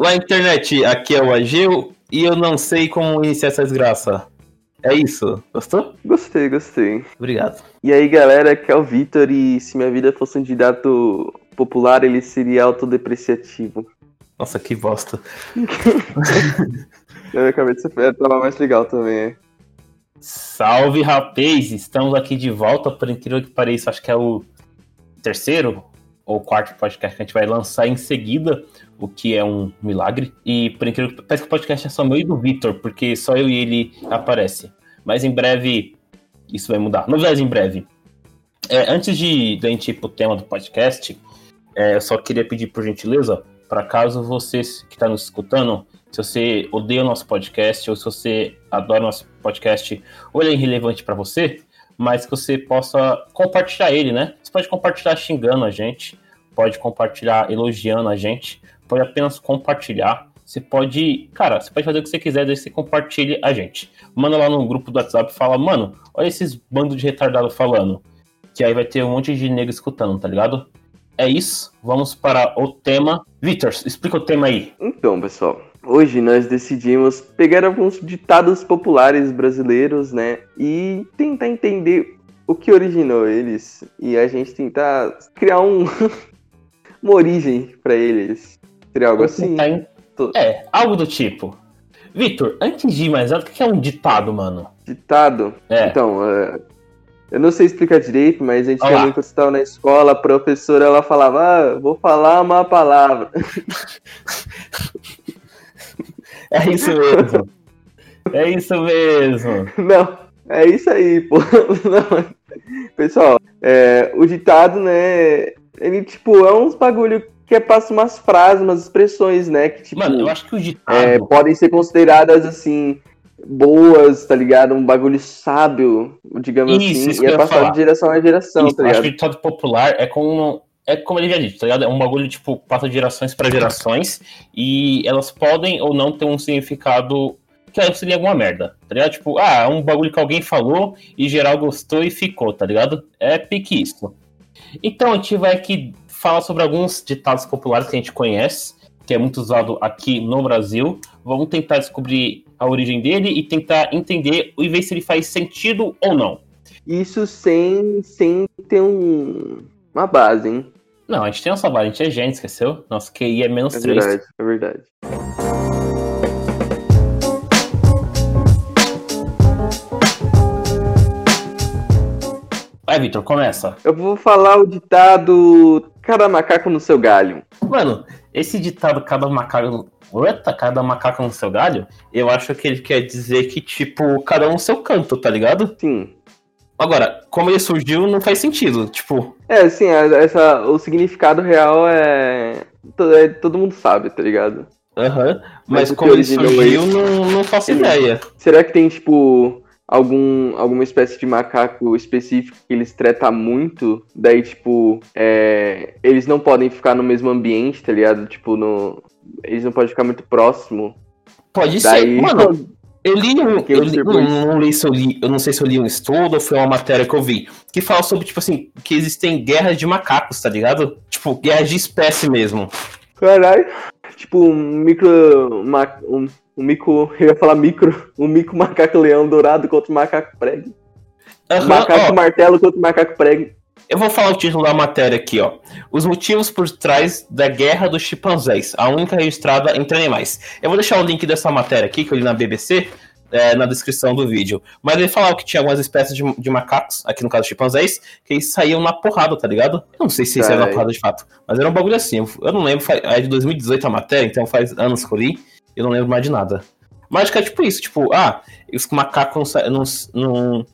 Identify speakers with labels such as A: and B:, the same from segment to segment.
A: Olá, internet, aqui é o Ageu e eu não sei como iniciar essa desgraça. É isso? Gostou?
B: Gostei, gostei.
A: Obrigado.
B: E aí, galera, aqui é o Vitor e se minha vida fosse um candidato popular, ele seria autodepreciativo.
A: Nossa, que bosta.
B: Na minha cabeça tava mais legal também.
A: Salve, rapaz! Estamos aqui de volta, por incrível que pareça, acho que é o terceiro ou quarto podcast que a gente vai lançar em seguida, o que é um milagre. E por incrível que parece que o podcast é só meu e do Victor, porque só eu e ele aparece. Mas em breve isso vai mudar. Novidades em breve. É, antes de, de a gente ir pro tema do podcast, é, eu só queria pedir por gentileza, para caso você que está nos escutando, se você odeia o nosso podcast ou se você adora o nosso podcast ou ele é irrelevante para você, mas que você possa compartilhar ele, né? Você pode compartilhar xingando a gente, pode compartilhar elogiando a gente, pode apenas compartilhar. Você pode, cara, você pode fazer o que você quiser, que você compartilhe a gente. Manda lá no grupo do WhatsApp e fala, mano, olha esses bandos de retardado falando. Que aí vai ter um monte de negro escutando, tá ligado? É isso, vamos para o tema. Vitor, explica o tema aí.
B: Então, pessoal, Hoje nós decidimos pegar alguns ditados populares brasileiros, né, e tentar entender o que originou eles e a gente tentar criar um uma origem para eles. Seria algo assim?
A: É, algo do tipo. Vitor, antes de ir mais nada, o que é um ditado, mano?
B: Ditado?
A: É.
B: Então, uh, eu não sei explicar direito, mas a gente quando estava na escola, a professora ela falava, ah, vou falar uma palavra.
A: É isso mesmo. É isso mesmo.
B: Não, é isso aí, pô. Não. Pessoal, é, o ditado, né? Ele, tipo, é uns bagulho que é, passa umas frases, umas expressões, né? Que, tipo,
A: Mano, eu acho que o ditado.
B: É, podem ser consideradas, assim, boas, tá ligado? Um bagulho sábio, digamos isso, assim. Isso e é passado de geração a geração,
A: isso,
B: tá ligado?
A: Eu acho que o ditado popular é como é como ele já disse, tá ligado? É um bagulho, tipo, passa de gerações para gerações e elas podem ou não ter um significado que seria alguma merda, tá ligado? Tipo, ah, é um bagulho que alguém falou e geral gostou e ficou, tá ligado? É pique isso. Então a gente vai aqui falar sobre alguns ditados populares que a gente conhece, que é muito usado aqui no Brasil. Vamos tentar descobrir a origem dele e tentar entender e ver se ele faz sentido ou não.
B: Isso sem, sem ter um, uma base, hein?
A: Não, a gente tem nossa base, a gente é gênio, esqueceu? Nosso QI é menos
B: é
A: 3.
B: É verdade, é verdade.
A: Vai, Vitor, começa.
B: Eu vou falar o ditado cada macaco no seu galho.
A: Mano, esse ditado cada macaco. Eita, cada macaco no seu galho, eu acho que ele quer dizer que, tipo, cada um no seu canto, tá ligado?
B: Sim.
A: Agora, como ele surgiu, não faz sentido, tipo...
B: É, sim, essa, o significado real é... é todo mundo sabe, tá ligado?
A: Aham, uhum. mas, mas como ele surgiu, não, não faço ideia.
B: Será que tem, tipo, algum, alguma espécie de macaco específico que eles tretam muito? Daí, tipo, é, eles não podem ficar no mesmo ambiente, tá ligado? Tipo, no, eles não podem ficar muito próximo.
A: Pode Daí, ser, mano... Eu li um. Eu, li, não, não, li se eu li, eu não sei se eu li um estudo ou foi uma matéria que eu vi. Que fala sobre, tipo assim, que existem guerras de macacos, tá ligado? Tipo, guerras de espécie mesmo.
B: Caralho. Tipo, um micro. Uma, um, um micro. Eu ia falar micro. Um micro macaco leão dourado contra o macaco prego. Uhum, macaco ó, martelo contra o macaco prego.
A: Eu vou falar o título da matéria aqui, ó. Os motivos por trás da guerra dos chimpanzés, a única registrada entre animais. Eu vou deixar o link dessa matéria aqui, que eu li na BBC, é, na descrição do vídeo. Mas ele falava que tinha algumas espécies de, de macacos, aqui no caso chimpanzés, que eles saíam na porrada, tá ligado? Eu não sei se era na porrada de fato, mas era um bagulho assim. Eu não lembro, é de 2018 a matéria, então faz anos que eu li, eu não lembro mais de nada. Mas que é tipo isso, tipo, ah, os macacos não, não, não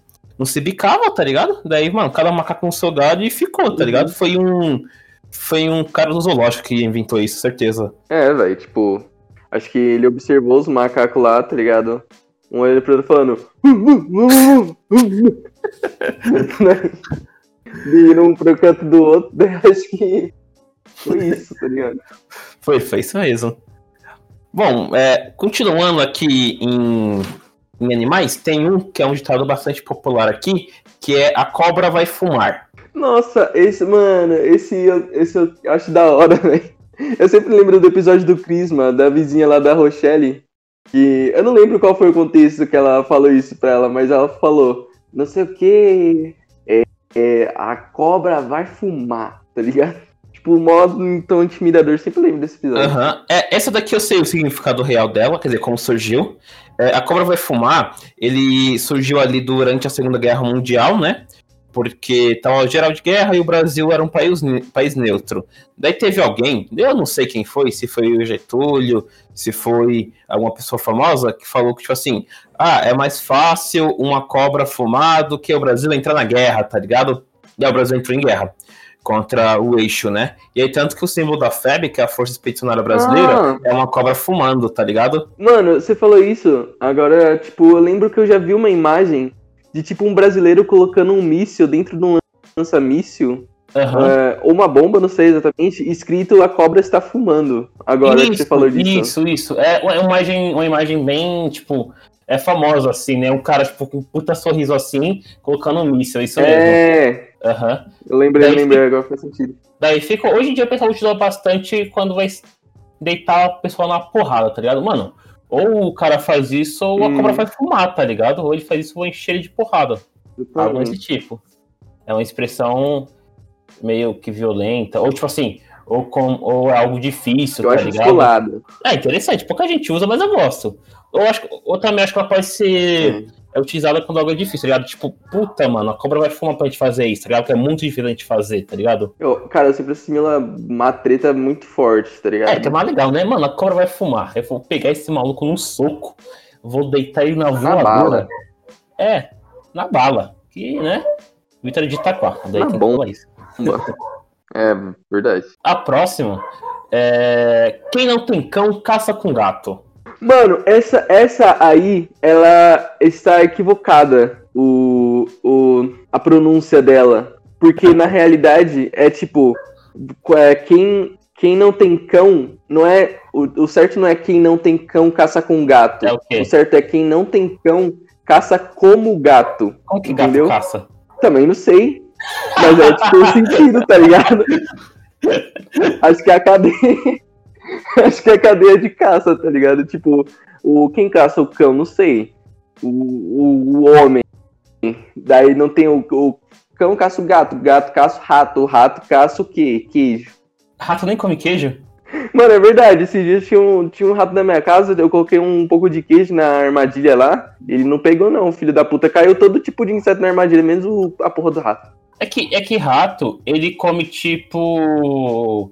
A: se bicava, tá ligado? Daí, mano, cada macaco com seu gado e ficou, tá ligado? Uhum. Foi um. Foi um cara do zoológico que inventou isso, certeza.
B: É, velho, tipo. Acho que ele observou os macacos lá, tá ligado? Um olhando pro outro falando. Vindo um pro canto do outro, daí acho que foi isso, tá ligado?
A: Foi, foi isso mesmo. Bom, é, continuando aqui em em animais, tem um que é um ditado bastante popular aqui, que é a cobra vai fumar.
B: Nossa, esse, mano, esse, esse eu acho da hora, velho. Eu sempre lembro do episódio do Crisma, da vizinha lá da Rochelle, que eu não lembro qual foi o contexto que ela falou isso pra ela, mas ela falou, não sei o que, é, é, a cobra vai fumar, tá ligado? Tipo, o modo tão intimidador, sempre lembro desse episódio.
A: Aham. É, essa daqui eu sei o significado real dela, quer dizer, como surgiu. É, a Cobra Vai Fumar, ele surgiu ali durante a Segunda Guerra Mundial, né? Porque tava geral de guerra e o Brasil era um país, país neutro. Daí teve alguém, eu não sei quem foi, se foi o Getúlio, se foi alguma pessoa famosa, que falou que, tipo assim, ah, é mais fácil uma cobra fumar do que o Brasil entrar na guerra, tá ligado? Daí o Brasil entrou em guerra contra o eixo, né? E aí, tanto que o símbolo da FEB, que é a Força Expedicionária Brasileira,
B: Ah.
A: é uma cobra fumando, tá ligado?
B: Mano, você falou isso, agora, tipo, eu lembro que eu já vi uma imagem de, tipo, um brasileiro colocando um míssil dentro de um lança-míssil,
A: Aham.
B: é, ou uma bomba, não sei exatamente, escrito a cobra está fumando. Agora que você falou disso.
A: Isso, isso. É uma imagem, uma imagem bem, tipo, é famosa, assim, né? Um cara, tipo, com um puta sorriso assim, colocando um míssil, isso mesmo.
B: É,
A: Aham.
B: eu lembrei, eu
A: Daí
B: lembrei, agora faz sentido.
A: Daí fica. Hoje em dia o pessoal utiliza bastante quando vai deitar a pessoa na porrada, tá ligado? Mano, ou o cara faz isso, ou a
B: Hum.
A: cobra vai fumar, tá ligado? Ou ele faz isso, ou encher ele de porrada. Algo desse tipo. É uma expressão meio que violenta, ou tipo assim, ou, com, ou é algo difícil,
B: Eu
A: tá
B: acho
A: ligado?
B: descolado.
A: É interessante, pouca gente usa, mas eu gosto. Eu acho, ou também acho que ela pode ser é utilizada quando algo é difícil, tá ligado? Tipo, puta, mano, a cobra vai fumar pra gente fazer isso, tá ligado? Que é muito difícil a gente fazer, tá ligado?
B: Eu- cara, eu sempre assimila uma treta muito forte, tá ligado?
A: É, que é mais legal, né? Mano, a cobra vai fumar. Eu vou pegar esse maluco num soco, vou deitar ele na voadora.
B: bala.
A: É, na bala. Que, né? Vitória de Itaquá. Daí
B: Na
A: que
B: bomba.
A: falar isso.
B: É, verdade.
A: A próxima é. Quem não tem cão, caça com gato.
B: Mano, essa, essa aí, ela está equivocada, o, o, a pronúncia dela. Porque na realidade é tipo, é, quem, quem não tem cão, não é. O, o certo não é quem não tem cão caça com gato.
A: É o quê?
B: O certo é quem não tem cão caça como gato.
A: Como que gato
B: Entendeu?
A: caça?
B: Também não sei. Mas é tipo o sentido, tá ligado? Acho que a cadeia. Acho que é cadeia de caça, tá ligado? Tipo, o, quem caça o cão, não sei. O, o, o homem. Daí não tem o, o cão caça o gato, o gato caça o rato, o rato caça o quê? Queijo.
A: Rato nem come queijo?
B: Mano, é verdade, esses dias tinha um, tinha um rato na minha casa, eu coloquei um pouco de queijo na armadilha lá, ele não pegou não, filho da puta, caiu todo tipo de inseto na armadilha, menos o- a porra do rato.
A: É que, é que rato, ele come tipo.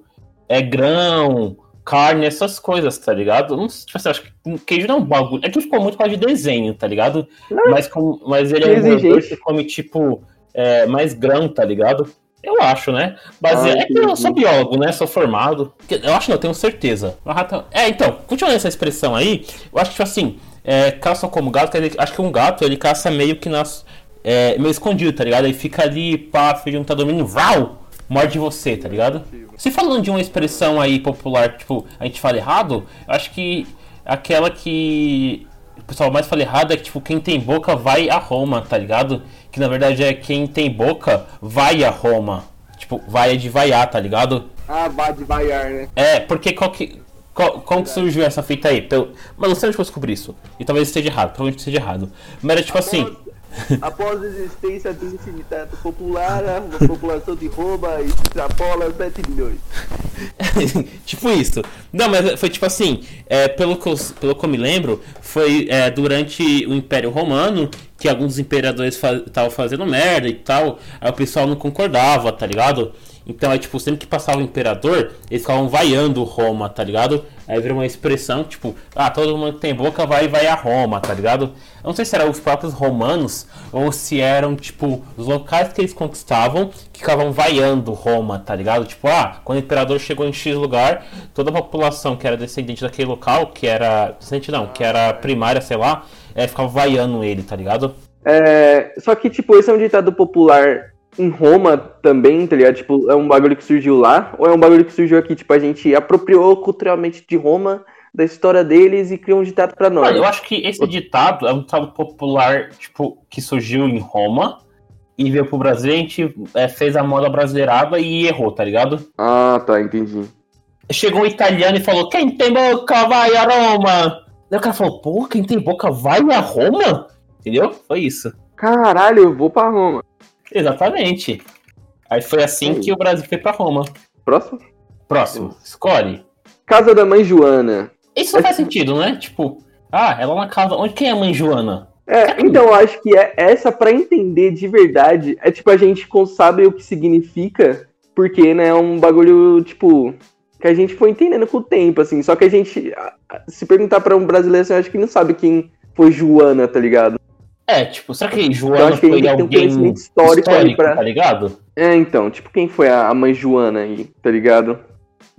A: É grão, carne, essas coisas, tá ligado? Não, sei, tipo assim, acho que queijo não é um bagulho. É que ficou muito causa de desenho, tá ligado? Mas, com, mas ele é um
B: exigente.
A: que come, tipo, é, mais grão, tá ligado? Eu acho, né? Mas
B: Ah,
A: é que eu sou biólogo, né? Sou formado. Eu acho não, eu tenho certeza. É, então, continuando essa expressão aí, eu acho que, tipo assim, é, caça como gato, dizer, acho que um gato, ele caça meio que nas... É, meio escondido, tá ligado? Aí fica ali, pá, que tá dormindo, vrau, morde você, tá ligado? Se falando de uma expressão aí popular, tipo, a gente fala errado, eu acho que aquela que o pessoal mais fala errado é que, tipo, quem tem boca vai a Roma, tá ligado? Que na verdade é quem tem boca vai a Roma. Tipo, vai é de vaiar, tá ligado?
B: Ah, vai de vaiar, né?
A: É, porque qual que. Qual, como que surgiu essa fita aí? Pelo, mas não sei onde eu descobri isso. E talvez esteja errado, provavelmente esteja errado. Mas era tipo assim.
B: Após a existência desse ditado popular, a população de Roma extrapola 7 milhões.
A: tipo isso. Não, mas foi tipo assim, é, pelo, que eu, pelo que eu me lembro, foi é, durante o Império Romano que alguns imperadores estavam fazendo merda e tal, aí o pessoal não concordava, tá ligado? Então é tipo, sempre que passava o imperador, eles ficavam vaiando Roma, tá ligado? Aí virou uma expressão, tipo, ah, todo mundo que tem boca vai vai a Roma, tá ligado? Eu não sei se eram os próprios romanos ou se eram, tipo, os locais que eles conquistavam que ficavam vaiando Roma, tá ligado? Tipo, ah, quando o imperador chegou em X lugar, toda a população que era descendente daquele local, que era. Descendente não, que era primária, sei lá, é, ficava vaiando ele, tá ligado?
B: É, só que, tipo, esse é um ditado popular em Roma também, tá ligado? Tipo, é um bagulho que surgiu lá, ou é um bagulho que surgiu aqui? Tipo, a gente apropriou culturalmente de Roma, da história deles e criou um ditado pra nós.
A: Eu acho que esse ditado é um ditado popular, tipo, que surgiu em Roma e veio pro Brasil, a gente é, fez a moda brasileirada e errou, tá ligado?
B: Ah, tá, entendi.
A: chegou um italiano e falou: Quem tem boca vai a Roma. Daí o cara falou: Pô, quem tem boca vai a Roma? Entendeu? Foi isso.
B: Caralho, eu vou pra Roma.
A: Exatamente. Aí foi assim
B: Aí.
A: que o Brasil foi pra Roma.
B: Próximo?
A: Próximo, escolhe.
B: Casa da Mãe Joana.
A: Isso não faz sentido, né? Tipo, ah, ela na casa. Onde quem é a mãe Joana?
B: É, então eu acho que é essa pra entender de verdade. É tipo, a gente sabe o que significa, porque, né, é um bagulho, tipo, que a gente foi entendendo com o tempo, assim. Só que a gente, se perguntar pra um brasileiro, assim, eu acho que não sabe quem foi Joana, tá ligado?
A: É, tipo, será que
B: Então
A: Joana
B: acho que
A: foi
B: um
A: alguém
B: conhecimento histórico, aí pra.
A: tá ligado?
B: É, então, tipo, quem foi a, a mãe Joana aí, tá ligado?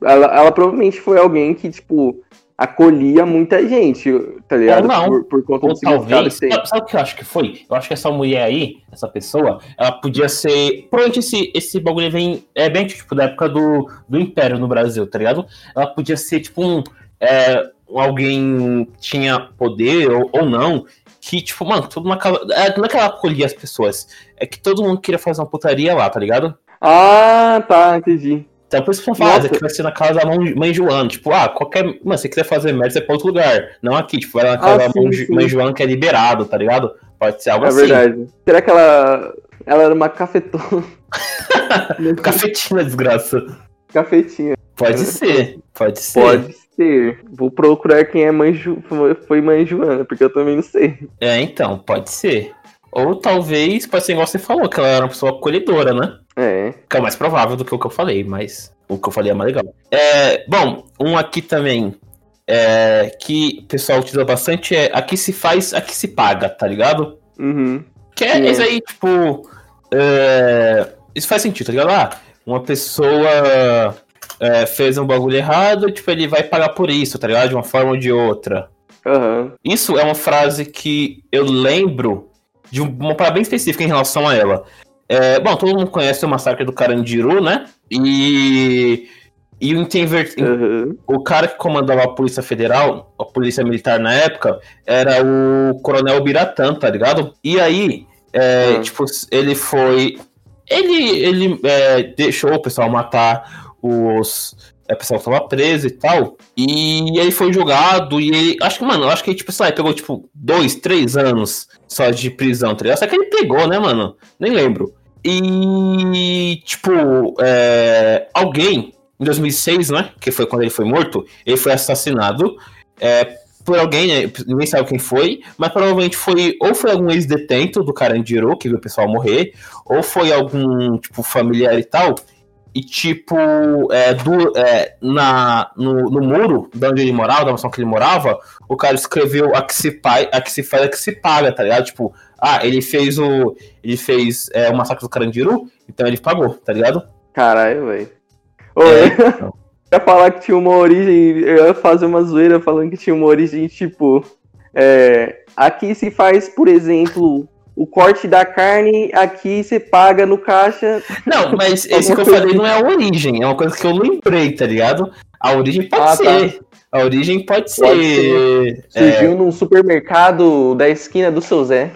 B: Ela, ela provavelmente foi alguém que, tipo, acolhia muita gente, tá ligado?
A: Ou não.
B: Por, por conta
A: Ou
B: do
A: talvez.
B: que.
A: Sabe, sabe o que eu acho que foi? Eu acho que essa mulher aí, essa pessoa, ela podia ser. Provavelmente esse, esse bagulho vem. É bem tipo da época do, do Império no Brasil, tá ligado? Ela podia ser tipo um. é, alguém que tinha poder ou, ou não. Que, tipo, mano, tudo na casa. É, não é que ela acolhia as pessoas. É que todo mundo queria fazer uma putaria lá, tá ligado?
B: Ah, tá, entendi.
A: Então por isso que eu falo,
B: Nossa.
A: que vai ser na casa da mãe, Joana. Tipo, ah, qualquer. Mano, se você quiser fazer merda, você é pra outro lugar. Não aqui, tipo, vai lá na casa
B: Ah,
A: da mãe,
B: sim.
A: mãe Joana que é liberado, tá ligado? Pode ser algo
B: É
A: assim.
B: verdade. Será que ela. Ela era uma cafetona?
A: Cafetina, desgraça.
B: Cafetinha.
A: Pode ser, pode ser.
B: Pode ser. Vou procurar quem é mãe Ju... foi mãe Joana, porque eu também não sei.
A: É, então, pode ser. Ou talvez, pode ser igual você falou, que ela era uma pessoa acolhedora, né?
B: É.
A: Que é o mais provável do que o que eu falei, mas o que eu falei é mais legal. É, bom, um aqui também é, que o pessoal utiliza bastante é aqui se faz, aqui se paga, tá ligado?
B: Uhum.
A: Que é
B: Sim.
A: esse aí, tipo. é, isso faz sentido, tá ligado? Ah, uma pessoa é, fez um bagulho errado, tipo, ele vai pagar por isso, tá ligado? De uma forma ou de outra.
B: Aham.
A: Isso é uma frase que eu lembro de um- uma parada bem específica em relação a ela. É, bom, todo mundo conhece o massacre do Carandiru, né? E. E o, interver-
B: Aham.
A: o cara que comandava a Polícia Federal, a Polícia Militar na época, era o Coronel Biratã, tá ligado? E aí, é,
B: Ah.
A: tipo, ele foi. Ele, ele é, deixou o pessoal matar os. É, o pessoal tava preso e tal. E ele foi julgado e ele. Acho que, mano, acho que tipo, sei lá, pegou, tipo, dois, três anos só de prisão, tá? Só que ele pegou, né, mano? Nem lembro. E, tipo, é, alguém, em 2006, né? Que foi quando ele foi morto, ele foi assassinado é, por alguém, né, ninguém sabe quem foi, mas provavelmente foi, ou foi algum ex-detento do Carandiru, que viu o pessoal morrer, ou foi algum, tipo, familiar e tal. E, tipo, é, do, é, na, no, no muro de onde ele morava, da mansão que ele morava, o cara escreveu a que se, pai, a que se faz, a que se paga, tá ligado? Tipo, ah, ele fez o. Ele fez é, o massacre do Carandiru, então ele pagou, tá ligado?
B: Caralho, velho. Ô,
A: É, então.
B: ia falar que tinha uma origem. Eu ia fazer uma zoeira falando que tinha uma origem, tipo. É, aqui se faz, por exemplo, o corte da carne, aqui você paga no caixa.
A: Não, mas esse que eu falei não é a origem, é uma coisa que eu lembrei, tá ligado? A origem pode
B: Ah, tá.
A: ser. A origem pode ser.
B: Pode
A: é,
B: Surgiu num supermercado da esquina do seu Zé.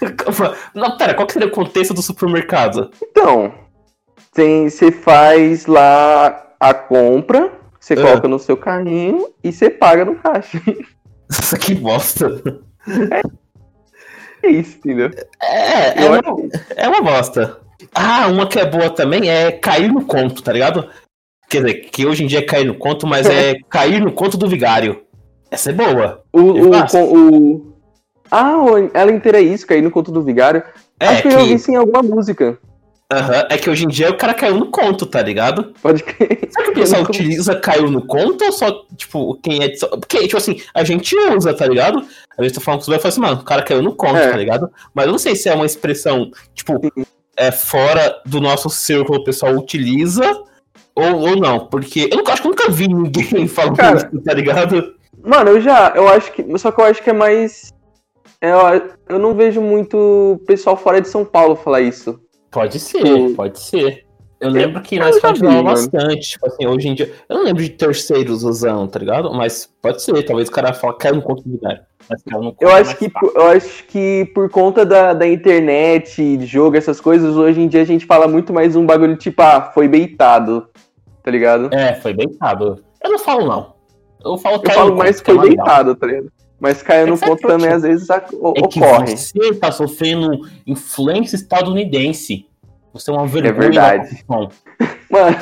A: Não, pera, qual que seria o contexto do supermercado?
B: Então, tem- você faz lá a compra, você
A: Ah.
B: coloca no seu carrinho e você paga no caixa.
A: Nossa, que bosta.
B: É isso, entendeu?
A: É, é uma, é uma bosta. Ah, uma que é boa também é cair no conto, tá ligado? Quer dizer, que hoje em dia é cair no conto, mas é cair no conto do vigário. Essa é boa.
B: O,
A: Eu
B: o, o- Ah, ela inteira é isso, cair no conto do vigário.
A: É
B: Acho que,
A: que,
B: eu ouvi isso em alguma música.
A: Aham, é que hoje em dia o cara caiu no conto, tá ligado?
B: Pode crer.
A: Será que o pessoal utiliza caiu no conto ou só, tipo, quem é de... Porque, tipo assim, a gente usa, tá ligado? Às vezes tô falando com os velhos e assim, mano, o cara caiu no conto,
B: É.
A: tá ligado? Mas eu não sei se é uma expressão, tipo, é fora do nosso círculo o pessoal utiliza ou, ou não. Porque eu nunca, acho que eu nunca vi ninguém falando
B: Cara,
A: isso, tá ligado?
B: Mano, eu já, eu acho que. Só que eu acho que é mais. Eu, eu não vejo muito pessoal fora de São Paulo falar isso.
A: Pode ser,
B: Tipo,
A: pode ser. Eu lembro que
B: eu
A: nós
B: mano.
A: bastante, tipo assim, hoje em dia. Eu não lembro de terceiros usando, tá ligado? Mas pode ser, talvez o cara fala caiu no conto do conto
B: Eu acho que, por- eu acho que por conta da, da internet, de jogo, essas coisas, hoje em dia a gente fala muito mais um bagulho tipo, ah, foi beitado. tá ligado?
A: É, foi deitado. Eu não falo, não. Eu falo
B: Eu falo mais
A: que
B: foi
A: legal.
B: deitado, tá ligado? Mas caiu no ponto também,
A: tio.
B: às vezes, ac- o-
A: É que
B: ocorre.
A: você tá sofrendo influência estadunidense. Você é uma vergonha
B: verdade.
A: da profissão.
B: Mano,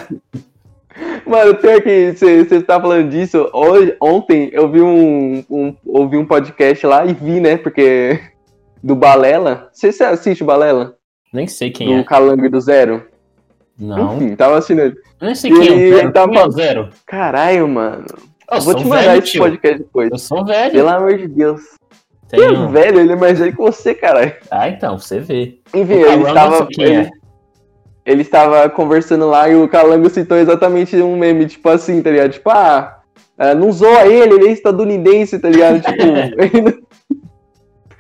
B: mano, pior que você você tá falando disso, hoje, ontem eu vi um, um, ouvi um podcast lá e vi, né, porque do Balela, você assiste o Balela?
A: Nem sei quem
B: do
A: é.
B: Calango e do Zero?
A: Não.
B: Enfim, tava assistindo ele.
A: Nem sei quem é.
B: Ele
A: o Zero.
B: tava-
A: Quem é o Zero?
B: Caralho, mano.
A: Eu
B: vou te mandar
A: velho,
B: esse
A: tio.
B: podcast depois.
A: Eu sou velho.
B: Pelo amor de Deus. Que
A: Tenho...
B: velho, ele é mais velho que você, caralho.
A: Ah, então, você vê.
B: Enfim, ele estava.
A: quem
B: Ele,
A: é.
B: ele estava conversando lá e o Calango citou exatamente um meme, tipo assim, tá ligado? Tipo, ah, ah, não zoa ele, ele é estadunidense, tá ligado? Tipo, ele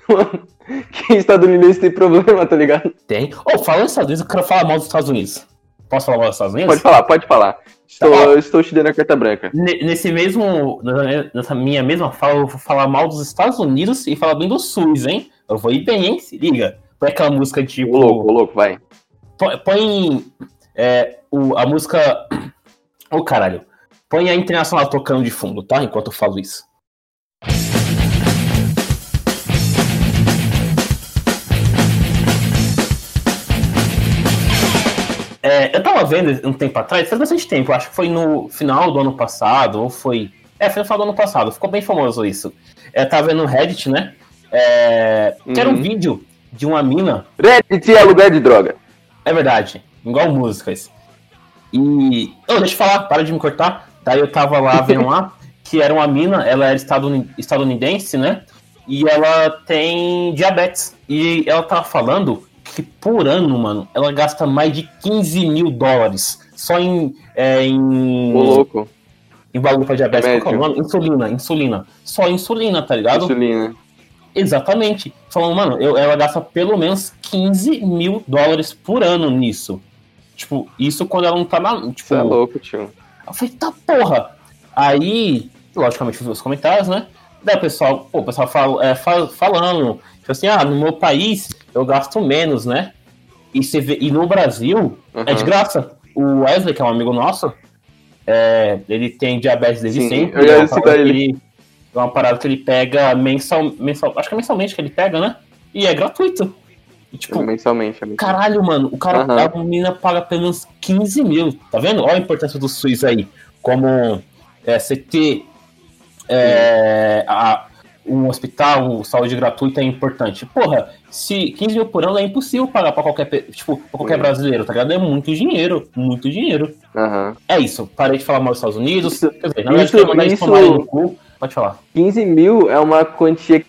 B: Mano, que estadunidense tem problema, tá ligado?
A: Tem. Ô, falando dos Estados Unidos, eu quero falar mal dos Estados Unidos. Posso falar mal dos Estados Unidos?
B: Pode falar, pode falar. Estou,
A: Tá
B: estou te dando a carta branca.
A: Ne- Nesse mesmo. Nessa minha mesma fala, eu vou falar mal dos Estados Unidos e falar bem do SUS, hein? Eu vou ir bem, hein? Se liga. Põe aquela música tipo.
B: Ô louco, ô louco, vai.
A: Põe, é, o, a música. Ô caralho. Põe a internacional tocando de fundo, tá? Enquanto eu falo isso. É, eu tava vendo um tempo atrás, faz bastante tempo, acho que foi no final do ano passado, ou foi. É, foi no final do ano passado, ficou bem famoso isso. Eu tava vendo no Reddit, né? É, que era um
B: Uhum.
A: vídeo de uma mina
B: Reddit é lugar de droga.
A: é verdade. Igual músicas. E. Oh, deixa eu falar, para de me cortar. Daí eu tava lá vendo lá, que era uma mina, ela era estaduni- estadunidense, né? E ela tem diabetes. E ela tava falando que por ano, mano, ela gasta mais de 15 mil dólares só em. É, em,
B: Ô louco.
A: em bagulho pra diabetes. Qual que é o nome? Insulina, insulina. Só insulina, tá ligado?
B: Insulina.
A: Exatamente. Falando, mano, eu, ela gasta pelo menos 15 mil dólares por ano nisso. Tipo, isso quando ela não tá na. Tipo,
B: Você é louco, tio.
A: eu falei, tá porra. Aí, logicamente, os comentários, né? Daí o pessoal, pô, o pessoal fala, é, fala- falando, tipo assim, ah, no meu país eu gasto menos, né? E, você vê, e no Brasil é de
B: Uhum.
A: graça. O Wesley, que é um amigo nosso, é, ele tem diabetes desde
B: Sim,
A: sempre.
B: eu ia
A: é uma
B: citar
A: parada que
B: ele.
A: é uma parada que ele pega mensal, mensal. Acho que é mensalmente que ele pega, né? E é gratuito. E, tipo,
B: Mensalmente, amigo.
A: caralho, mano, o cara,
B: Aham.
A: a menina paga menos 15 mil. Tá vendo? Olha a importância do SUS aí. Como é, você ter é, a- um hospital, saúde gratuita é importante. Porra, se 15 mil por ano é impossível pagar pra qualquer, tipo, pra qualquer
B: Sim.
A: brasileiro, tá ligado? É muito dinheiro, muito dinheiro.
B: Aham.
A: É isso, parei de falar mal dos Estados Unidos.
B: Isso-
A: Quer dizer, na verdade,
B: isso- isso-
A: tomarem no cu. Pode falar.
B: 15 mil é uma quantia que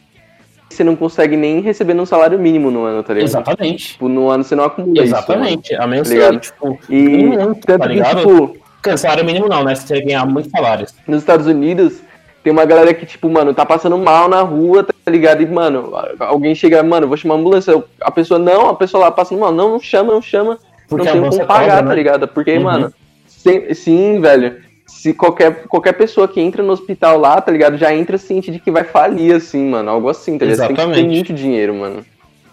B: você não consegue nem receber num salário mínimo no ano, tá ligado?
A: Exatamente.
B: Tipo, no ano você não acumula
A: Exatamente. a menos
B: Tá
A: que, tipo,
B: isso. E
A: muito,
B: tanto
A: tá
B: que,
A: ligado?
B: tipo,
A: Porque salário mínimo não, né? Você tem que ganhar muitos salários.
B: nos Estados Unidos, tem uma galera que, tipo, mano, tá passando mal na rua, tá ligado? E, mano, alguém chega, mano, vou chamar a ambulância. A pessoa, não, a pessoa lá passando mal, não, não chama, não chama.
A: Porque
B: não tem como pagar, tá
A: né?
B: ligado? Porque,
A: Uhum.
B: mano, sem- sim, velho. Se qualquer, qualquer pessoa que entra no hospital lá, tá ligado? Já entra ciente de que vai falir, assim, mano. Algo assim, tá ligado? Você Tem que ter
A: Exatamente.
B: muito dinheiro, mano.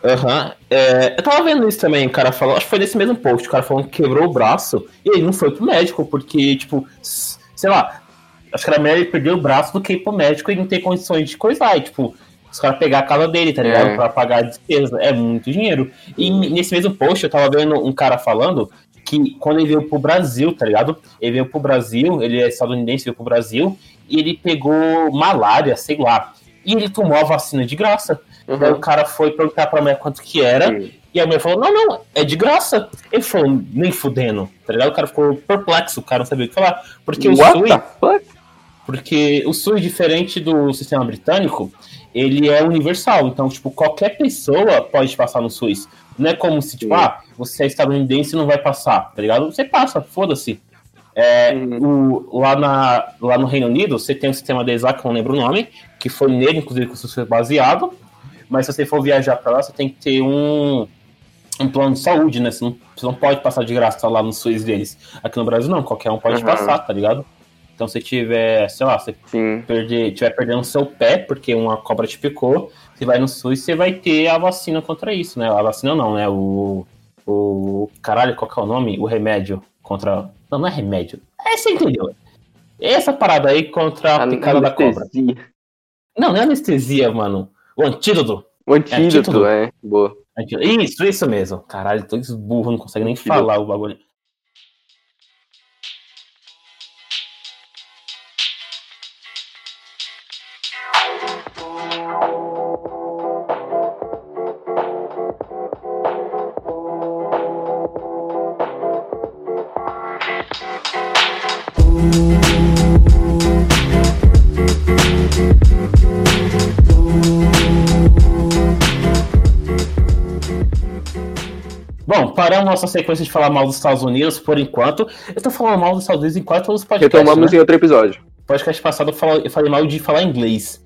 A: Aham. É, eu tava vendo isso também, o cara falou, acho que foi nesse mesmo post, o cara falando que quebrou o braço e ele não foi pro médico, porque, tipo, sei lá, acho que era melhor ele perder o braço do que ir pro médico e não ter condições de coisar. E, tipo, os caras pegar a casa dele, tá ligado?
B: É.
A: Pra pagar a despesa. É muito dinheiro. E nesse mesmo post eu tava vendo um cara falando que quando ele veio pro Brasil, tá ligado? Ele veio pro Brasil, ele é estadunidense, veio pro Brasil, e ele pegou malária, sei lá. E ele tomou a vacina de graça. Daí o
B: Uhum.
A: cara foi perguntar pra mulher quanto que era. E a mulher falou, não, não, é de graça. Ele falou, nem fudendo, tá ligado? O cara ficou perplexo, o cara não sabia o que falar. Porque o
B: What fuck?
A: Porque o SUS, diferente do sistema britânico, ele é universal. Então, tipo, qualquer pessoa pode passar no SUS. Não é como se, tipo,
B: Sim.
A: ah, você é estadunidense e não vai passar, tá ligado? Você passa, foda-se. É, o- lá, na, lá no Reino Unido, você tem um sistema deles lá, que eu não lembro o nome, que foi nele, inclusive, que o SUS foi baseado. Mas se você for viajar pra lá, você tem que ter um, um plano de saúde, né? Você não, você não pode passar de graça lá no SUS deles. Aqui no Brasil, não, qualquer um pode
B: Uhum.
A: passar, tá ligado? Então, se tiver, sei lá,
B: Sim.
A: perder, tiver perdendo seu pé porque uma cobra te picou, você vai no SUS você vai ter a vacina contra isso, né? A vacina não, né? O. O. Caralho, qual que é o nome? O remédio Contra. Não, não é remédio. É, você entendeu. Essa parada aí contra a, picada da cobra. Não, não é anestesia, mano. O antídoto.
B: O antídoto, é, é. boa.
A: Isso, isso mesmo. Caralho, todos burros, não consegue nem antídoto. falar o bagulho. Nossa sequência de falar mal dos Estados Unidos, por enquanto. Eu tô falando mal dos Estados Unidos enquanto os
B: podcasts. Retomamos né? em outro episódio.
A: Podcast passado eu falei, mal de falar inglês.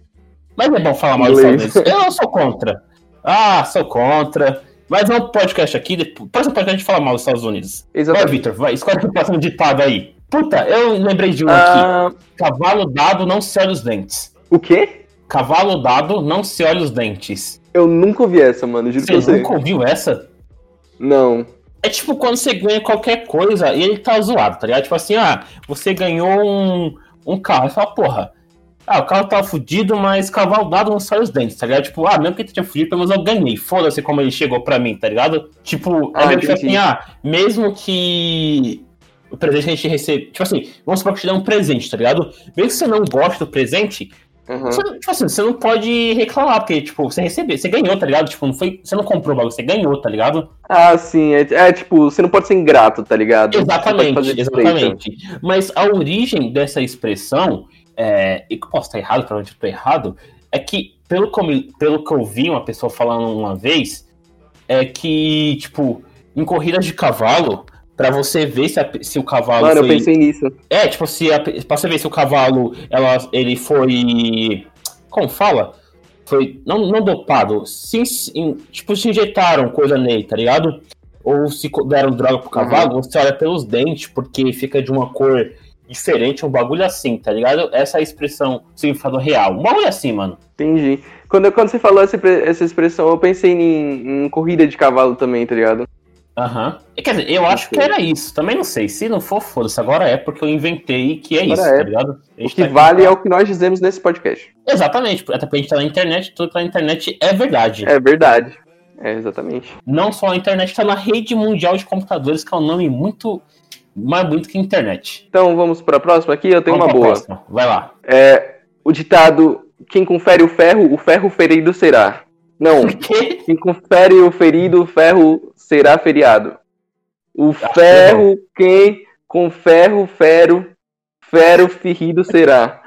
A: Mas é bom falar mal dos Estados Unidos. Eu não sou contra. Ah, sou contra. Mas é um podcast aqui, próximo podcast a gente fala mal dos Estados Unidos. Exatamente. Vai, Victor, vai, escolhe o próximo ditado aí. Puta, eu lembrei de um ah... aqui. Cavalo dado não se olha os dentes.
B: O quê?
A: Cavalo dado não se olha os dentes.
B: Eu nunca ouvi essa, mano. Juro
A: você nunca ouviu essa?
B: Não.
A: É tipo quando você ganha qualquer coisa e ele tá zoado, tá ligado? Tipo assim, ah, você ganhou um, um carro. Você fala, porra, ah, o carro tava fudido, mas cavalo dado não sai os dentes, tá ligado? Tipo, ah, mesmo que ele tinha fudido, pelo menos eu ganhei. Foda-se como ele chegou pra mim, tá ligado? Tipo, é ah, meio que assim, ah, mesmo que o presente a gente recebe. Tipo assim, vamos supor que te dê um presente, tá ligado? Mesmo que você não goste do presente, Uhum. Você, tipo assim, você não pode reclamar, porque, tipo, você recebeu, você ganhou, tá ligado? Tipo, não foi, você não comprou o bagulho, você ganhou, tá ligado?
B: Ah, sim. É, é tipo, você não pode ser ingrato, tá ligado?
A: Exatamente, exatamente. Mas a origem dessa expressão, é, e que eu posso estar errado, provavelmente eu tô errado, é que, pelo que, eu, pelo que eu vi uma pessoa falando uma vez, é que, tipo, em corridas de cavalo, para você ver se, a, se o cavalo.
B: Mano, foi... eu pensei nisso.
A: É, tipo, se a, pra você ver se o cavalo ela, ele foi. Como fala? Foi. Não, não dopado. Se, tipo, se injetaram coisa nele, tá ligado? Ou se deram droga pro cavalo, uhum. você olha pelos dentes, porque fica de uma cor diferente, um bagulho assim, tá ligado? Essa é a expressão significado real. Um bagulho assim, mano.
B: Entendi. Quando, quando você falou essa, essa expressão, eu pensei em, em corrida de cavalo também, tá ligado?
A: Aham. Uhum. Quer dizer, eu acho que era isso. Também não sei. Se não for, foda-se. Agora é porque eu inventei que é agora isso, é. tá ligado?
B: O que tá vale é o que nós dizemos nesse podcast.
A: Exatamente. Até porque a gente tá na internet, tudo tá na internet é verdade.
B: É verdade. É, exatamente.
A: Não só a internet, tá na rede mundial de computadores, que é um nome muito mais bonito que internet.
B: Então vamos pra próxima aqui, eu tenho vamos uma boa. Próxima.
A: Vai lá.
B: É, o ditado: quem confere o ferro, o ferro ferido será. Não. Quem confere o ferido, o ferro será feriado. O ferro, quem com ferro, fero, fero ferido será.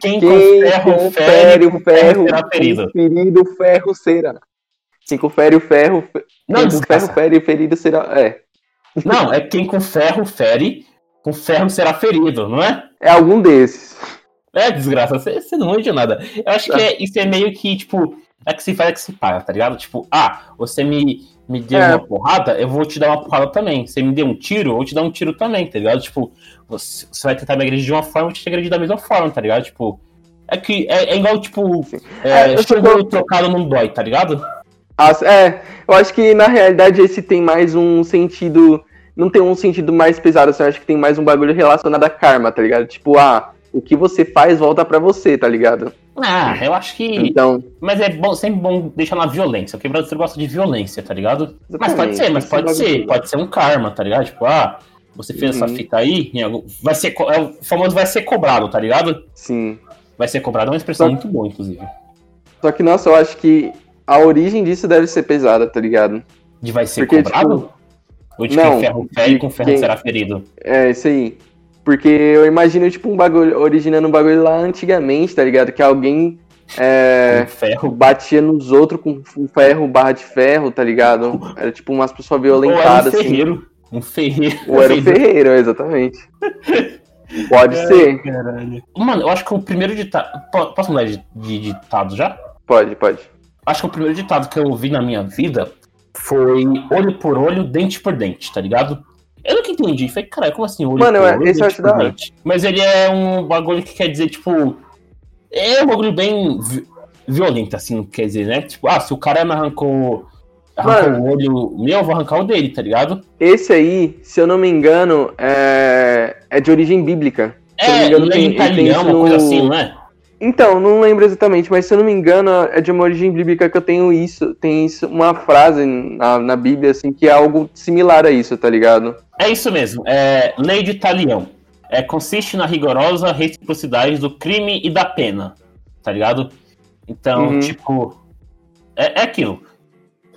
A: Quem, quem com ferro, fere o ferro,
B: será ferido. ferido, ferro será. Quem confere o ferro, não, quem com ferro fere ferido será. É.
A: Não, é quem com ferro fere, com ferro será ferido, não é?
B: É algum desses.
A: É, desgraça, você, você não manja nada. Eu acho que é, isso é meio que, tipo, é que se faz é que se paga, tá ligado? Tipo, ah, você me, me deu é. uma porrada, eu vou te dar uma porrada também. Você me deu um tiro, eu vou te dar um tiro também, tá ligado? Tipo, você, você vai tentar me agredir de uma forma, eu vou te agredir da mesma forma, tá ligado? Tipo, é que é, é igual, tipo, é, é, churro trocado não dói, tá ligado?
B: é, eu acho que na realidade esse tem mais um sentido. Não tem um sentido mais pesado, assim, eu acho que tem mais um bagulho relacionado a karma, tá ligado? Tipo, ah, o que você faz volta para você, tá ligado?
A: Ah, eu acho que. Então. Mas é bom, sempre bom deixar na violência. O quebrado gosta de violência, tá ligado? Mas pode ser, mas pode ser. Pode ser um karma, tá ligado? Tipo, ah, você fez uhum. essa fita aí, vai ser. É o famoso vai ser cobrado, tá ligado?
B: Sim.
A: Vai ser cobrado é uma expressão Só... muito boa, inclusive.
B: Só que, nossa, eu acho que a origem disso deve ser pesada, tá ligado?
A: De vai ser Porque, cobrado? Tipo... Ou de não, quem ferro fere com ferro quem... será ferido?
B: É, isso aí. Porque eu imagino, tipo, um bagulho, originando um bagulho lá antigamente, tá ligado? Que alguém é,
A: ferro.
B: batia nos outros com um ferro, barra de ferro, tá ligado? Era tipo umas pessoas violentadas.
A: Ou era um assim. ferreiro. Assim. Um ferreiro.
B: Ou era um ferreiro, exatamente. Pode Ai, ser. Caralho.
A: Mano, eu acho que o primeiro ditado. Posso mudar de, de ditado já?
B: Pode, pode.
A: Acho que o primeiro ditado que eu ouvi na minha vida foi olho por olho, dente por dente, tá ligado? Eu nunca entendi. Falei, caralho, como assim? Olho
B: Mano, olho, esse eu acho da hora.
A: Mas ele é um bagulho que quer dizer, tipo. É um bagulho bem violento, assim, quer dizer, né? Tipo, ah, se o cara me arrancou. Arranca o olho meu, eu vou arrancar o dele, tá ligado?
B: Esse aí, se eu não me engano, é, é de origem bíblica. Se eu não me
A: É,
B: engano,
A: ele é
B: tem- tem
A: italiano,
B: isso
A: uma coisa
B: no-
A: assim, não é?
B: Então, não lembro exatamente, mas se eu não me engano, é de uma origem bíblica que eu tenho isso. Tem isso, uma frase na, na Bíblia, assim, que é algo similar a isso, tá ligado?
A: É isso mesmo, é lei de talião. É, consiste na rigorosa reciprocidade do crime e da pena, tá ligado? Então,
B: Uhum.
A: tipo, é, é aquilo.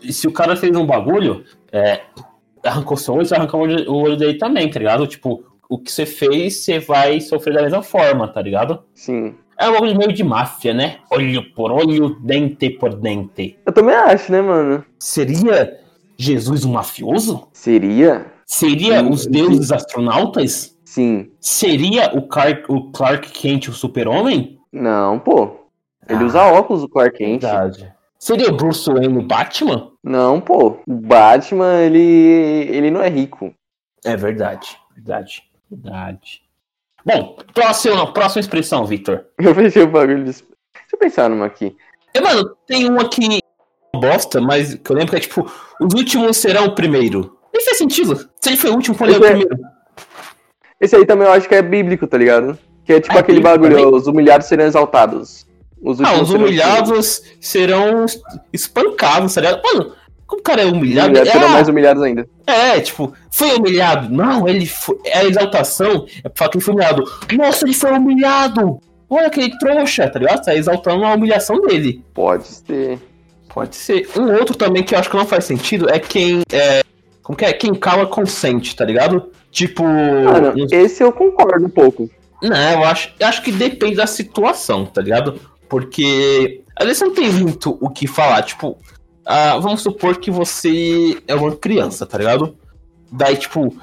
A: E Se o cara fez um bagulho, é, arrancou seu olho, você arrancou o olho, o olho dele também, tá ligado? Tipo, o que você fez, você vai sofrer da mesma forma, tá ligado?
B: Sim.
A: É um bagulho meio de máfia, né? Olho por olho, dente por dente.
B: Eu também acho, né, mano?
A: Seria Jesus um mafioso?
B: Seria?
A: Seria
B: Sim,
A: os
B: sim.
A: deuses astronautas?
B: Sim.
A: Seria o Clark, o Clark Kent o super-homem?
B: Não, pô. Ele
A: Ah.
B: usa óculos, o Clark Kent.
A: Verdade. Seria o Bruce Wayne o Batman?
B: Não, pô. O Batman, ele, ele não é rico.
A: É verdade, verdade, verdade. Bom, próxima, próxima expressão, Victor.
B: Eu fechei o bagulho. de- Deixa eu pensar numa aqui.
A: E, mano, tem uma que bosta, mas que eu lembro que é tipo, os últimos serão o primeiro. Nem faz sentido. Se ele foi o último, qual é o
B: é-
A: primeiro?
B: Esse aí também eu acho que é bíblico, tá ligado? Que é tipo
A: Ah,
B: aquele bagulho,
A: também?
B: os humilhados serão exaltados. Os
A: Ah, os humilhados serão espancados, tá ligado? Mano, como o cara é
B: Os
A: humilhado?
B: humilhados serão
A: Ah,
B: mais humilhados ainda.
A: É, tipo, foi humilhado. Não, ele foi. É a exaltação é pra falar que ele foi humilhado. Nossa, ele foi humilhado! Olha aquele trouxa, tá ligado? Tá exaltando a humilhação dele.
B: Pode ser.
A: Pode ser. Um outro também que eu acho que não faz sentido é quem. É, como que é? Quem cala consente, tá ligado? Tipo.
B: Mano,
A: não-
B: esse eu concordo um pouco.
A: Não, eu acho, eu acho que depende da situação, tá ligado? Porque às vezes não tem muito o que falar. Tipo, ah, vamos supor que você é uma criança, tá ligado? Daí, tipo,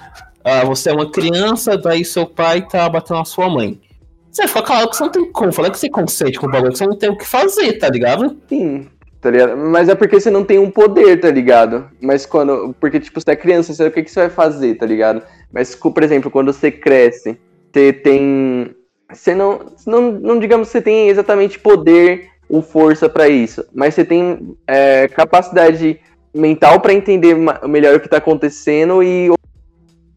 A: ah, você é uma criança, daí seu pai tá batendo na sua mãe. Você fica calado que você não tem como falar que você consente com o bagulho, você não tem o que fazer, tá ligado?
B: Sim, tá ligado? Mas é porque você não tem um poder, tá ligado? Mas quando. Porque, tipo, você é criança, você o que, que você vai fazer, tá ligado? Mas, por exemplo, quando você cresce, você tem. Você não. Não, não digamos que você tem exatamente poder ou força pra isso, mas você tem é, capacidade mental pra entender melhor o que tá acontecendo e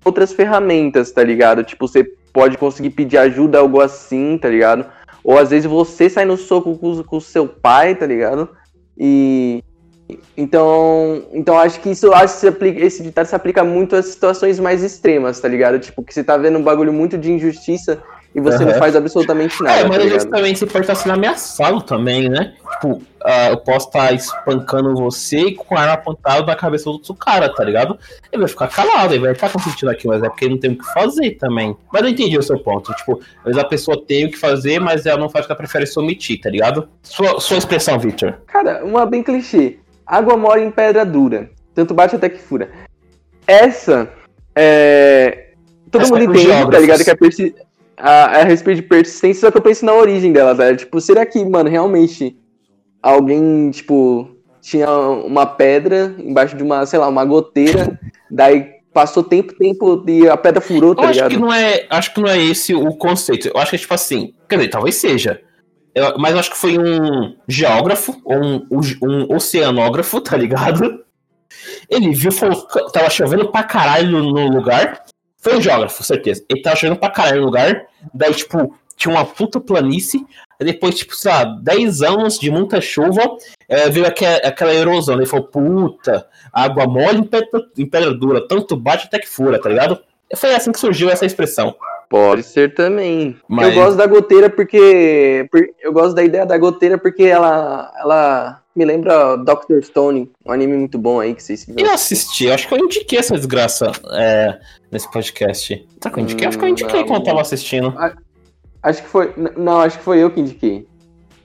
B: outras ferramentas, tá ligado? Tipo, você pode conseguir pedir ajuda, algo assim, tá ligado? Ou às vezes você sai no soco com, o seu pai, tá ligado? E. Então, então acho que isso acho que aplica, esse ditado se aplica muito às situações mais extremas, tá ligado? Tipo, que você tá vendo um bagulho muito de injustiça e você não
A: Aham.
B: faz absolutamente nada.
A: é,
B: tá
A: mas às vezes
B: ligado?
A: também você pode estar sendo ameaçado também, né? Tipo, ah, eu posso estar espancando você com a arma apontada na cabeça do outro cara, tá ligado? Ele vai ficar calado, ele vai estar consentindo aquilo, mas é porque ele não tem o que fazer também. Mas eu entendi o seu ponto. Tipo, às vezes a pessoa tem o que fazer, mas ela não faz porque ela prefere se omitir, tá ligado? Sua, sua expressão, Victor.
B: Cara, uma bem clichê. Água mora em pedra dura. Tanto bate até que fura. Essa é. Todo
A: Essa
B: mundo
A: é
B: entende, tá ligado? Que é persi... a, a respeito de persistência, só que eu penso na origem dela, velho. Tipo, será que, mano, realmente alguém, tipo, tinha uma pedra embaixo de uma, sei lá, uma goteira, daí passou tempo, tempo e a pedra furou, tá
A: eu acho
B: ligado?
A: que não é. Acho que não é esse o conceito. Eu acho que é tipo assim. Quer dizer, talvez seja. Eu- mas eu acho que foi um geógrafo, ou um, um oceanógrafo, tá ligado? Ele viu, falou, tava chovendo pra caralho no lugar. Foi um geógrafo, certeza. Ele tava chovendo pra caralho no lugar. Daí, tipo, tinha uma puta planície. Depois, tipo, sei lá, 10 anos de muita chuva, é, veio aquela, aquela erosão. Ele falou, puta, água mole em pedra, em pedra dura, tanto bate até que fura, tá ligado? Foi assim que surgiu essa expressão.
B: Pode ser também.
A: Mas-
B: Eu gosto da goteira porque. por- Eu gosto da ideia da goteira porque ela. ela me lembra Doctor Stone, um anime muito bom aí que vocês viram.
A: Eu assisti, acho que eu indiquei essa desgraça é, nesse podcast. Será que eu indiquei? acho que eu indiquei
B: Hum,
A: quando eu
B: não.
A: tava assistindo.
B: Acho que foi. Não, acho que foi eu que indiquei.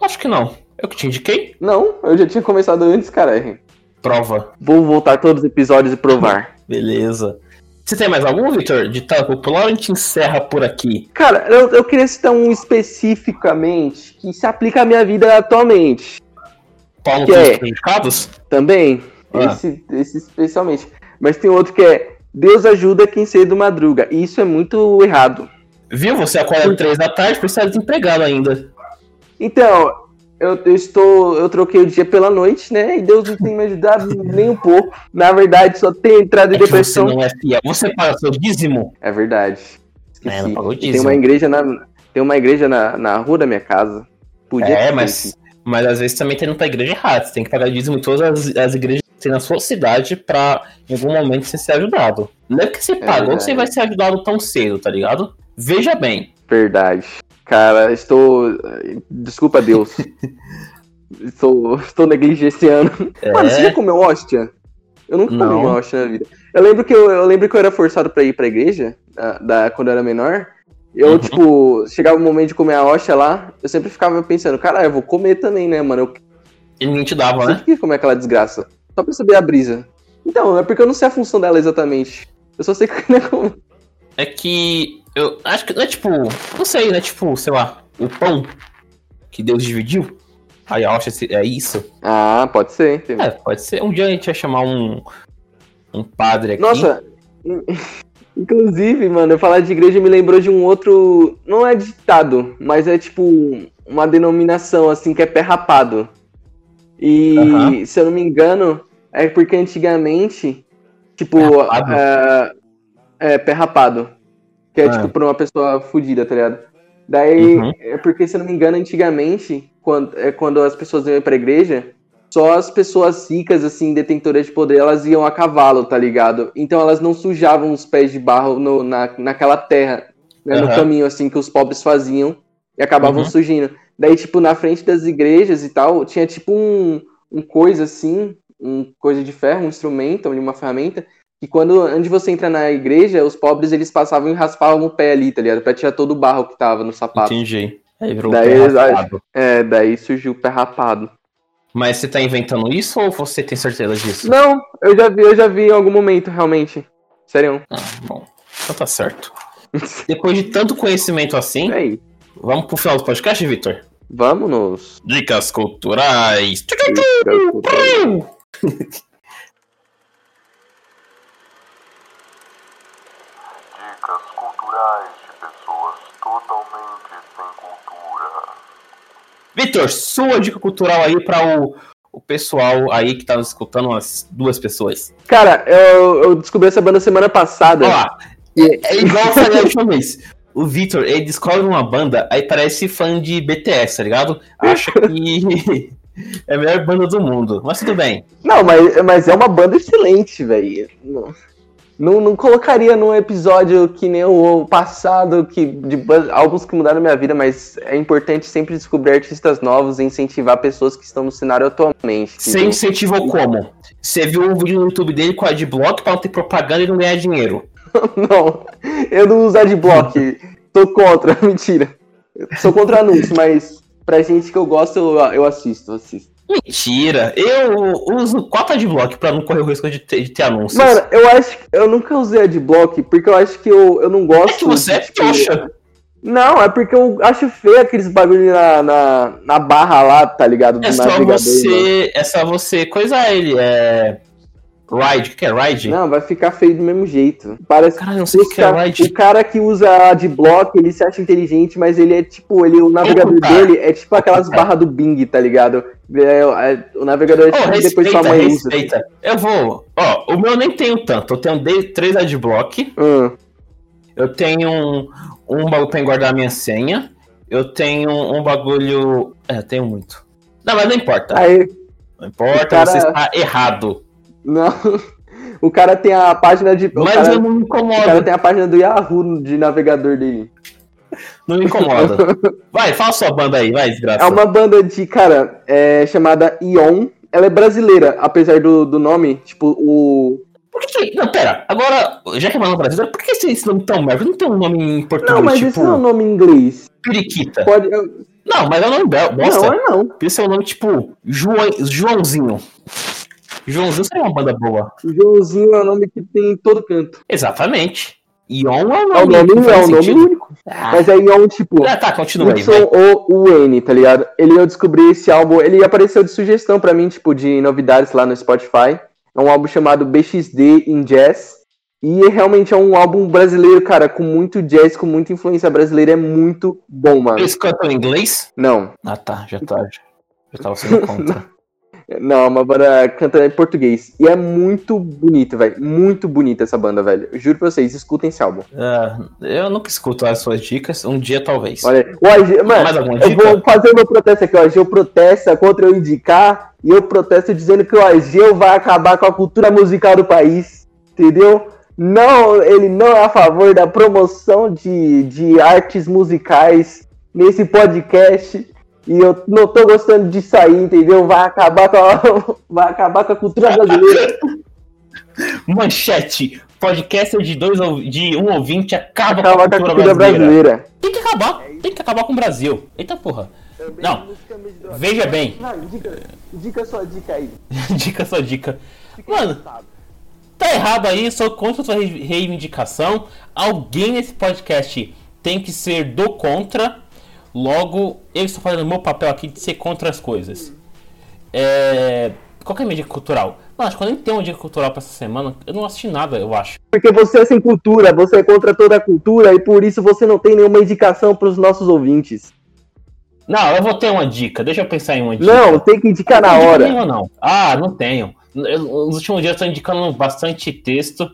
A: Acho que não. Eu que te indiquei?
B: Não, eu já tinha começado antes, cara.
A: Prova.
B: Vou voltar todos os episódios e provar.
A: Beleza. Você tem mais algum, Victor? Ditado popular ou a gente encerra por aqui?
B: Cara, eu, eu queria citar um especificamente que se aplica à minha vida atualmente.
A: Paulo
B: Que é? Também.
A: Ah.
B: Esse, esse especialmente. Mas tem outro que é Deus ajuda quem cedo madruga. E isso é muito errado.
A: Viu? Você acorda às três da tarde, isso é desempregado ainda.
B: Então, eu, eu estou. Eu troquei o dia pela noite, né? E Deus não tem me ajudado nem um pouco. Na verdade, só tem entrado em
A: É
B: depressão.
A: Você não é fiel. Você paga seu dízimo?
B: É verdade.
A: É,
B: Esqueci.
A: não pagou
B: tem
A: dízimo.
B: uma igreja na. Tem uma igreja na, na rua da minha casa. Podia
A: É, mas. Mas às vezes também tem indo pra igreja errada. Você tem que pagar dízimo em todas as, as igrejas que tem na sua cidade pra em algum momento você ser ajudado. Não é porque você pagou
B: verdade.
A: que você vai ser ajudado tão cedo, tá ligado? Veja bem.
B: Verdade. Cara, estou. Desculpa, Deus. estou, estou negligenciando. Mano, você já comeu hóstia? Eu nunca comi
A: É?
B: Uma hóstia na vida. Eu lembro que eu, eu lembro que eu era forçado pra ir pra igreja, da, da- quando eu era menor. Eu,
A: Uhum.
B: tipo, chegava o momento de comer a hóstia lá, eu sempre ficava pensando, cara, eu vou comer também, né, mano? Eu
A: E ninguém te dava, né?
B: sempre queria comer aquela desgraça. Só pra saber a brisa. Então, é porque eu não sei a função dela exatamente. Eu só sei que não é como.
A: É que. Eu acho que não é tipo. Não sei, né? Tipo, sei lá, o pão que Deus dividiu. Aí a hóstia é isso.
B: Ah, pode ser, entendeu?
A: É, pode ser. Um dia a gente vai chamar um. Um padre aqui.
B: Nossa, inclusive, mano, eu falar de igreja me lembrou de um outro. Não é ditado, mas é tipo uma denominação assim que é pé rapado. E se eu não me engano, é porque antigamente, tipo,
A: Pé rapado?
B: é, é pé rapado. Que é
A: Ah.
B: tipo pra uma pessoa fodida, tá ligado? Daí,
A: Uhum.
B: é porque, se eu não me engano, antigamente, quando, é quando as pessoas iam pra igreja, só as pessoas ricas, assim, detentoras de poder, elas iam a cavalo, tá ligado? Então elas não sujavam os pés de barro no- na, naquela terra, né, no
A: Aham.
B: caminho, assim, que os pobres faziam e acabavam
A: Uhum.
B: surgindo. Daí, tipo, na frente das igrejas e tal, tinha tipo um, um coisa assim, um coisa de ferro, um instrumento, uma ferramenta, que quando, antes você entrar na igreja, os pobres eles passavam e raspavam o pé ali, tá ligado? Pra tirar todo o barro que tava no sapato.
A: Entendi. Aí virou
B: Daí,
A: pé
B: eles-
A: raspado.
B: É, daí surgiu o pé rapado.
A: Mas você tá inventando isso ou você tem certeza disso?
B: Não, eu já vi, eu já vi em algum momento, realmente. Sério.
A: Ah, bom. Então tá certo. Depois de tanto conhecimento assim,
B: É
A: vamos pro final do podcast, Victor?
B: Vamos nos.
A: Dicas culturais.
C: Dicas culturais de pessoas totalmente sem cultura.
A: Victor, sua dica cultural aí pra o, o pessoal aí que tá nos escutando, as duas pessoas.
B: Cara, eu, eu descobri essa banda semana passada.
A: Ó lá,
B: E-
A: é igual eu falei a última vez. O Victor, ele descobre uma banda, aí parece fã de BTS, tá ligado? Acha que é a melhor banda do mundo. Mas tudo bem.
B: Não, mas, mas é uma banda excelente, velho. Não, não, colocaria num episódio que nem o passado, que, de álbuns que mudaram minha vida, mas é importante sempre descobrir artistas novos e incentivar pessoas que estão no cenário atualmente.
A: Você
B: entendeu?
A: incentivou como? Você viu um vídeo no YouTube dele com adblock pra não ter propaganda e não ganhar dinheiro.
B: Não, eu não uso adblock. Tô contra, mentira. Sou contra anúncio, mas pra gente que eu gosto, eu, eu assisto, assisto.
A: Mentira, eu uso 4 adblock pra não correr o risco de ter, de ter anúncios.
B: Mano, eu acho que eu nunca usei adblock, porque eu acho que eu, eu não gosto.
A: é que você é
B: de,
A: trouxa.
B: Não, é porque eu acho feio aqueles bagulho na, na, na barra lá, tá ligado? Do
A: É só você. É só você coisar ele. É. Ride, o que é Ride?
B: Não, vai ficar feio do mesmo jeito. Parece
A: Cara, não sei o que é Ride.
B: O cara que usa adblock, ele se acha inteligente, mas ele é tipo, ele, o navegador dele é tipo aquelas barras do Bing, tá ligado? É, é, o navegador é tipo depois
A: respeita,
B: sua mãe usa.
A: respeita. Eu vou. Ó, o meu eu nem tenho tanto. Eu tenho três adblock.
B: Hum,
A: Eu tenho um, um bagulho pra guardar minha senha. Eu tenho um bagulho. É, eu tenho muito. Não, mas não importa.
B: aí,
A: Não importa,
B: cara-
A: você está errado.
B: Não. O cara tem a página de.
A: Mas
B: cara,
A: eu não me
B: o cara tem a página do Yahoo de navegador dele.
A: Não me incomoda. Vai, fala sua banda aí, vai, desgraça.
B: É uma banda de, cara, é, chamada Ion. Ela é brasileira, apesar do, do nome. Tipo, o.
A: Por que Não, pera. Agora, já que é uma banda brasileira, por que esse esse nome tão merda? Não tem um nome em português,
B: Não, mas
A: tipo
B: isso não é um nome em inglês.
A: Periquita.
B: Pode.
A: Não, mas é um nome bel-
B: Não, é não.
A: Esse é um nome tipo João, Joãozinho. Joãozinho seria uma banda boa.
B: Joãozinho é o nome que tem em todo canto.
A: Exatamente. Ion é um
B: É o
A: nome,
B: nome, é o nome único.
A: Ah,
B: Mas é Ion, tipo.
A: ah, tá, continua aí. vai.
B: Y-O-U-N, tá ligado? Ele eu descobri esse álbum, ele apareceu de sugestão pra mim, tipo, de novidades lá no Spotify. É um álbum chamado BXD in Jazz. E realmente é um álbum brasileiro, cara, com muito jazz, com muita influência brasileira. É muito bom, mano.
A: Eles cantam em inglês?
B: Não.
A: Ah, tá, já tá. Eu tava sendo contra.
B: Não, uma banda canta em português. E é muito bonito, velho. Muito bonita essa banda, velho. Juro pra vocês, escutem esse álbum.
A: Ah, eu nunca escuto as suas dicas, um dia talvez.
B: Olha, o AG, mano, eu vou fazer o meu protesto aqui. O AG protesta contra eu indicar e eu protesto dizendo que o AG vai acabar com a cultura musical do país. Entendeu? Não, ele não é a favor da promoção de, de artes musicais nesse podcast. E eu não tô gostando disso aí, entendeu? Vai acabar com a, vai acabar com a cultura brasileira.
A: Manchete. Podcast de, dois, ou- de um ouvinte acaba
B: Acabar
A: com a cultura
B: brasileira.
A: brasileira. Tem que acabar. Tem que acabar com o Brasil. Eita porra. Não, veja bem.
B: Não, dica, dica sua dica aí.
A: dica sua dica. Mano, tá errado aí, sou contra a sua re- reivindicação. Alguém nesse podcast tem que ser do contra. Logo, eu estou fazendo o meu papel aqui de ser contra as coisas. É... Qual que é a minha dica cultural? Mano, acho que eu nem tenho uma dica cultural pra essa semana. Eu não assisti nada, eu acho.
B: Porque você é sem cultura, você é contra toda a cultura e por isso você não tem nenhuma indicação pros nossos ouvintes.
A: Não, eu vou ter uma dica. Deixa eu pensar em uma dica.
B: Não, tem que indicar na
A: Não
B: hora.
A: nenhuma, não. Ah, não tenho. Eu- nos últimos dias eu tô indicando bastante texto,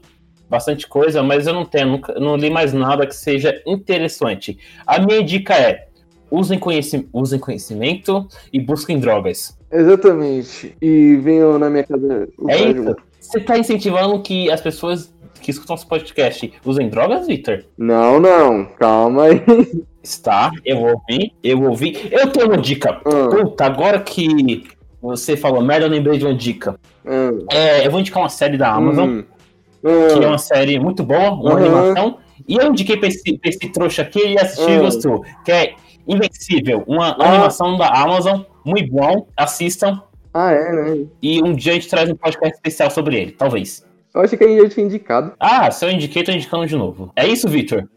A: bastante coisa, mas eu não tenho, nunca, não li mais nada que seja interessante. A minha dica é: usem, conheci, usem conhecimento e busquem drogas.
B: Exatamente. E venham na minha casa.
A: É isso? Você tá incentivando que as pessoas que escutam nosso podcast usem drogas, Victor?
B: Não, não. Calma aí.
A: Está, eu ouvi, eu ouvi. Eu tenho uma dica.
B: Ah,
A: Puta, agora que você falou merda, eu lembrei de uma dica.
B: ah,
A: É, eu vou indicar uma série da Amazon.
B: hum,
A: que é
B: ah.
A: uma série muito boa, uma
B: Uhum.
A: animação. E eu indiquei pra esse, pra esse trouxa aqui e assistiu e gostou. Que é Invencível, uma
B: Ah.
A: animação da Amazon, muito bom. Assistam.
B: Ah, é, né?
A: E um dia a gente traz um podcast especial sobre ele, talvez.
B: Eu achei que a gente já tinha indicado.
A: Ah, se eu indiquei, tô indicando de novo. É isso, Victor?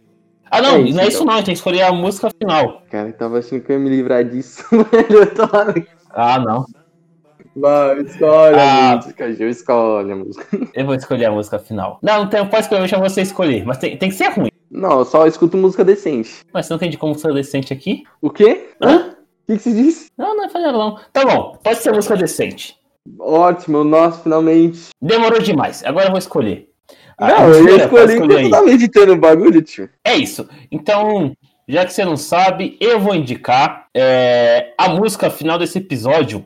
A: Ah, não,
B: É isso,
A: não é isso
B: então.
A: não, tem que escolher a música final.
B: Cara, eu tava achando que eu ia me livrar disso, velho. Eu tô lá.
A: Ah, não.
B: Vai, escolhe
A: Ah.
B: a música, Gil, escolhe a música.
A: Eu vou escolher a música final. Não, não tem, pode escolher, deixa você escolher. Mas tem, tem que ser ruim.
B: Não, eu só escuto música decente.
A: Mas você não tem de como ser decente aqui?
B: O quê?
A: Hã?
B: O que, que se disse?
A: Não, não é falhar não. Tá bom, pode ser música decente.
B: Ótimo, nossa, finalmente.
A: Demorou demais, agora eu vou escolher. Ah,
B: Não, eu
A: escolha,
B: ia
A: pode
B: escolher enquanto
A: aí.
B: eu tava editando o bagulho, tio.
A: É isso. Então, já que você não sabe, eu vou indicar é, a música final desse episódio.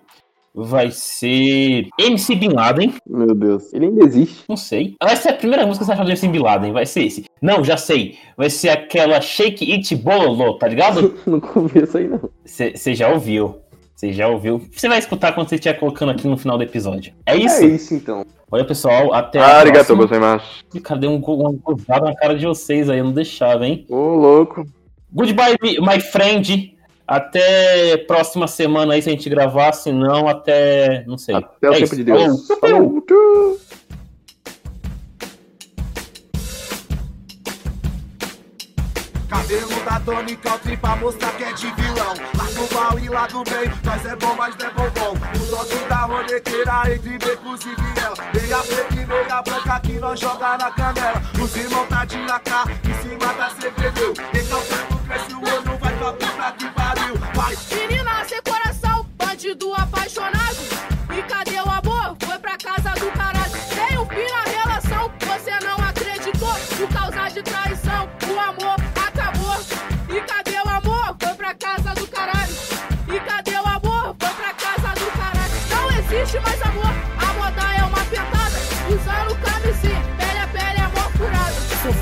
A: Vai ser MC Bin Laden.
B: Meu Deus. Ele ainda existe.
A: Não sei. Vai ser a primeira música que você achar do MC Bin Laden. Vai ser esse. Não, já sei. Vai ser aquela Shake It Bololô, tá ligado?
B: Ouvi isso aí, não.
A: Você já ouviu. Você já ouviu. Você vai escutar quando você estiver colocando aqui no final do episódio. É isso?
B: É isso, então.
A: Olha, pessoal. Até
B: Ah,
A: a próxima.
B: gozaimasu.
A: Cara, deu um, uma gozada na cara de vocês aí. Eu não deixava, hein?
B: Ô, louco.
A: Goodbye, my friend. Até próxima semana aí se a gente gravar, se não, até. Não sei.
B: Até o
A: É
B: tempo
A: isso.
B: de Deus.
A: Falou.
D: Cabelo da Tony Country pra mostrar que é de vilão. Lá do mal e lá do bem, nós é bom, mas não é bombom. O toque da ronequeira entre becos e viela. Meia preta e meia branca que nós joga na canela. Os irmãos tá de AK, em cima da CPD. Então o tempo cresce o olho, puta que pariu. Vai!
E: Menina sem coração, bandido apaixonado.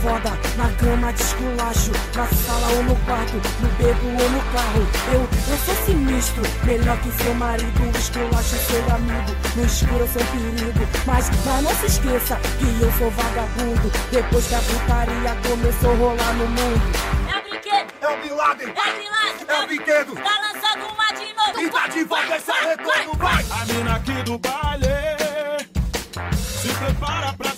F: Foda, na cama de esculacho, na sala ou no quarto, no beco ou no carro. Eu, eu sou sinistro, melhor que seu marido, esculacho é seu amigo, no escuro eu sou perigo. Mas, mas não se esqueça que eu sou vagabundo, depois que a putaria começou a rolar no mundo.
G: É o brinquedo,
D: É o Bin Laden!
G: é o Milagre,
D: É o brinquedo!
G: tá lançando uma de novo.
D: E tá de volta esse retorno, vai!
H: A mina aqui do baile se prepara pra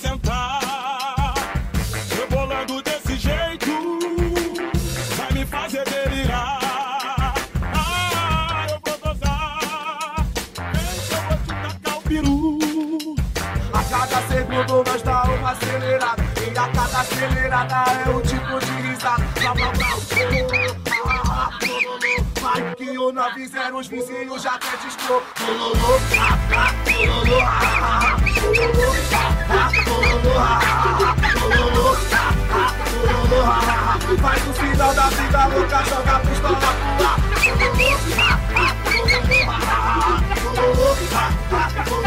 D: acelerada é um tipo de risada Blá blá blá Ah, ah, ah, Vai que o Quando avisaram os vizinhos já até ah, ah, ah, ah, ah, ah, ah, ah, ah, ah, ah, ah. Mas no final da vida louca joga a pistola pro ar. Ah, ah, ah, ah, ah, ah,